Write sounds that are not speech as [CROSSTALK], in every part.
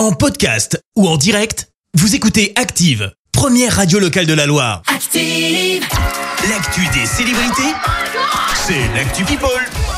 En podcast ou en direct, vous écoutez Active, première radio locale de la Loire. Active. L'actu des célébrités, c'est l'actu People.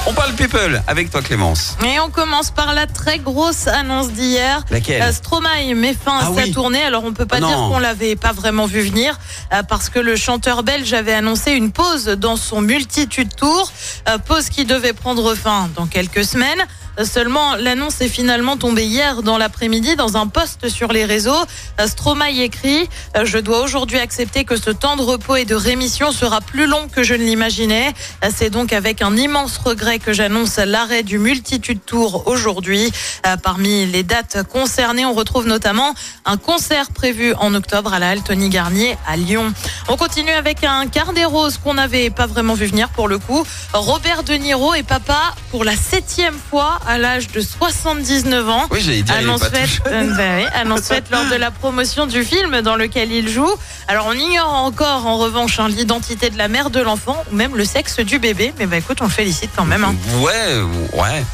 On parle people avec toi Clémence. Et on commence par la très grosse annonce d'hier. Laquelle Euh, Stromae met fin à Ah sa oui. tournée. Alors on peut pas Ah dire qu'on l'avait pas vraiment vu venir euh, parce que le chanteur belge avait annoncé une pause dans son multitude tour, euh, pause qui devait prendre fin dans quelques semaines. Seulement, l'annonce est finalement tombée hier dans l'après-midi dans un post sur les réseaux. Stromae écrit euh, Je dois aujourd'hui accepter que ce temps de repos et de rémission sera plus long que je ne l'imaginais. C'est donc avec un immense regret que j'annonce l'arrêt du Multitude Tour aujourd'hui. Euh, Parmi les dates concernées, on retrouve notamment un concert prévu en octobre à la Halle Garnier à Lyon. On continue avec un quart des roses qu'on n'avait pas vraiment vu venir pour le coup. Robert De Niro est papa pour la septième fois à l'âge de 79 ans. Oui, j'allais dire, Annonce faite, euh, bah oui, lors de la promotion du film dans lequel il joue. Alors on ignore encore en revanche hein, l'identité de la mère de l'enfant ou même le sexe du bébé. Mais bah écoute, on le félicite quand même. Hein. Ouais, ouais.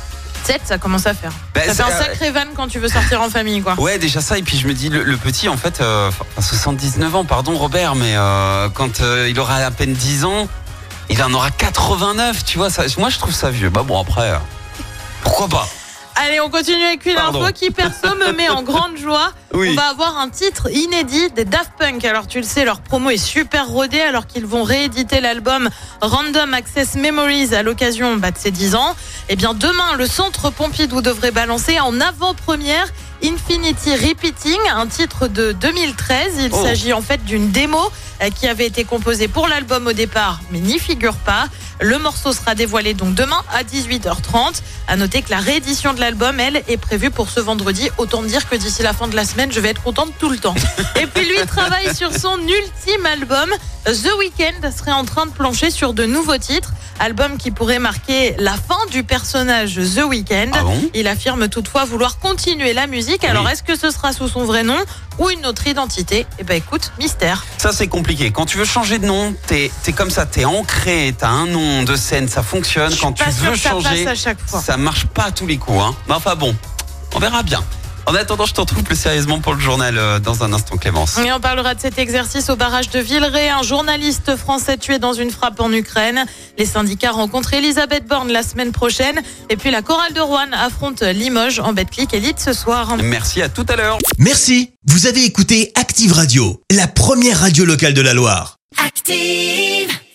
7, ça commence à faire. Bah, ça fait un sacré van quand tu veux sortir en famille quoi. Ouais, déjà ça, et puis je me dis, le, le petit, en fait, euh, enfin, 79 ans, pardon Robert, mais euh, quand euh, il aura à peine 10 ans, il en aura 89, tu vois, ça, moi je trouve ça vieux. Bah bon, après, euh, pourquoi pas? Allez, on continue avec une Pardon. info qui perso me met en [LAUGHS] grande joie. Oui. On va avoir un titre inédit des Daft Punk. Alors tu le sais, leur promo est super rodée alors qu'ils vont rééditer l'album Random Access Memories à l'occasion bah, de ses 10 ans. Eh bien demain, le Centre Pompidou devrait balancer en avant-première Infinity Repeating, un titre de 2013. Il Oh. s'agit en fait d'une démo euh, qui avait été composée pour l'album au départ, mais n'y figure pas. Le morceau sera dévoilé donc demain à 18h30. À noter que la réédition de l'album, elle, est prévue pour ce vendredi. Autant dire que d'ici la fin de la semaine, je vais être contente tout le temps. Et puis lui travaille sur son ultime album. The Weeknd serait en train de plancher sur de nouveaux titres. Album qui pourrait marquer la fin du personnage The Weeknd. Ah bon? Il affirme toutefois vouloir continuer la musique. Alors Oui. est-ce que ce sera sous son vrai nom ou une autre identité? Eh ben écoute, mystère. Ça c'est compliqué. Quand tu veux changer de nom, t'es es comme ça, t'es ancré, t'as un nom de scène, ça fonctionne. Quand tu veux changer, à chaque fois. ça marche pas à tous les coups. Hein. Mais enfin bon, on verra bien. En attendant, je t'en trouve plus sérieusement pour le journal euh, dans un instant, Clémence. Et on parlera de cet exercice au barrage de Villeray. Un journaliste français tué dans une frappe en Ukraine. Les syndicats rencontrent Elisabeth Borne la semaine prochaine. Et puis la chorale de Rouen affronte Limoges en Betclic Elite ce soir. Merci à tout à l'heure. Merci, vous avez écouté Active Radio, la première radio locale de la Loire. Active.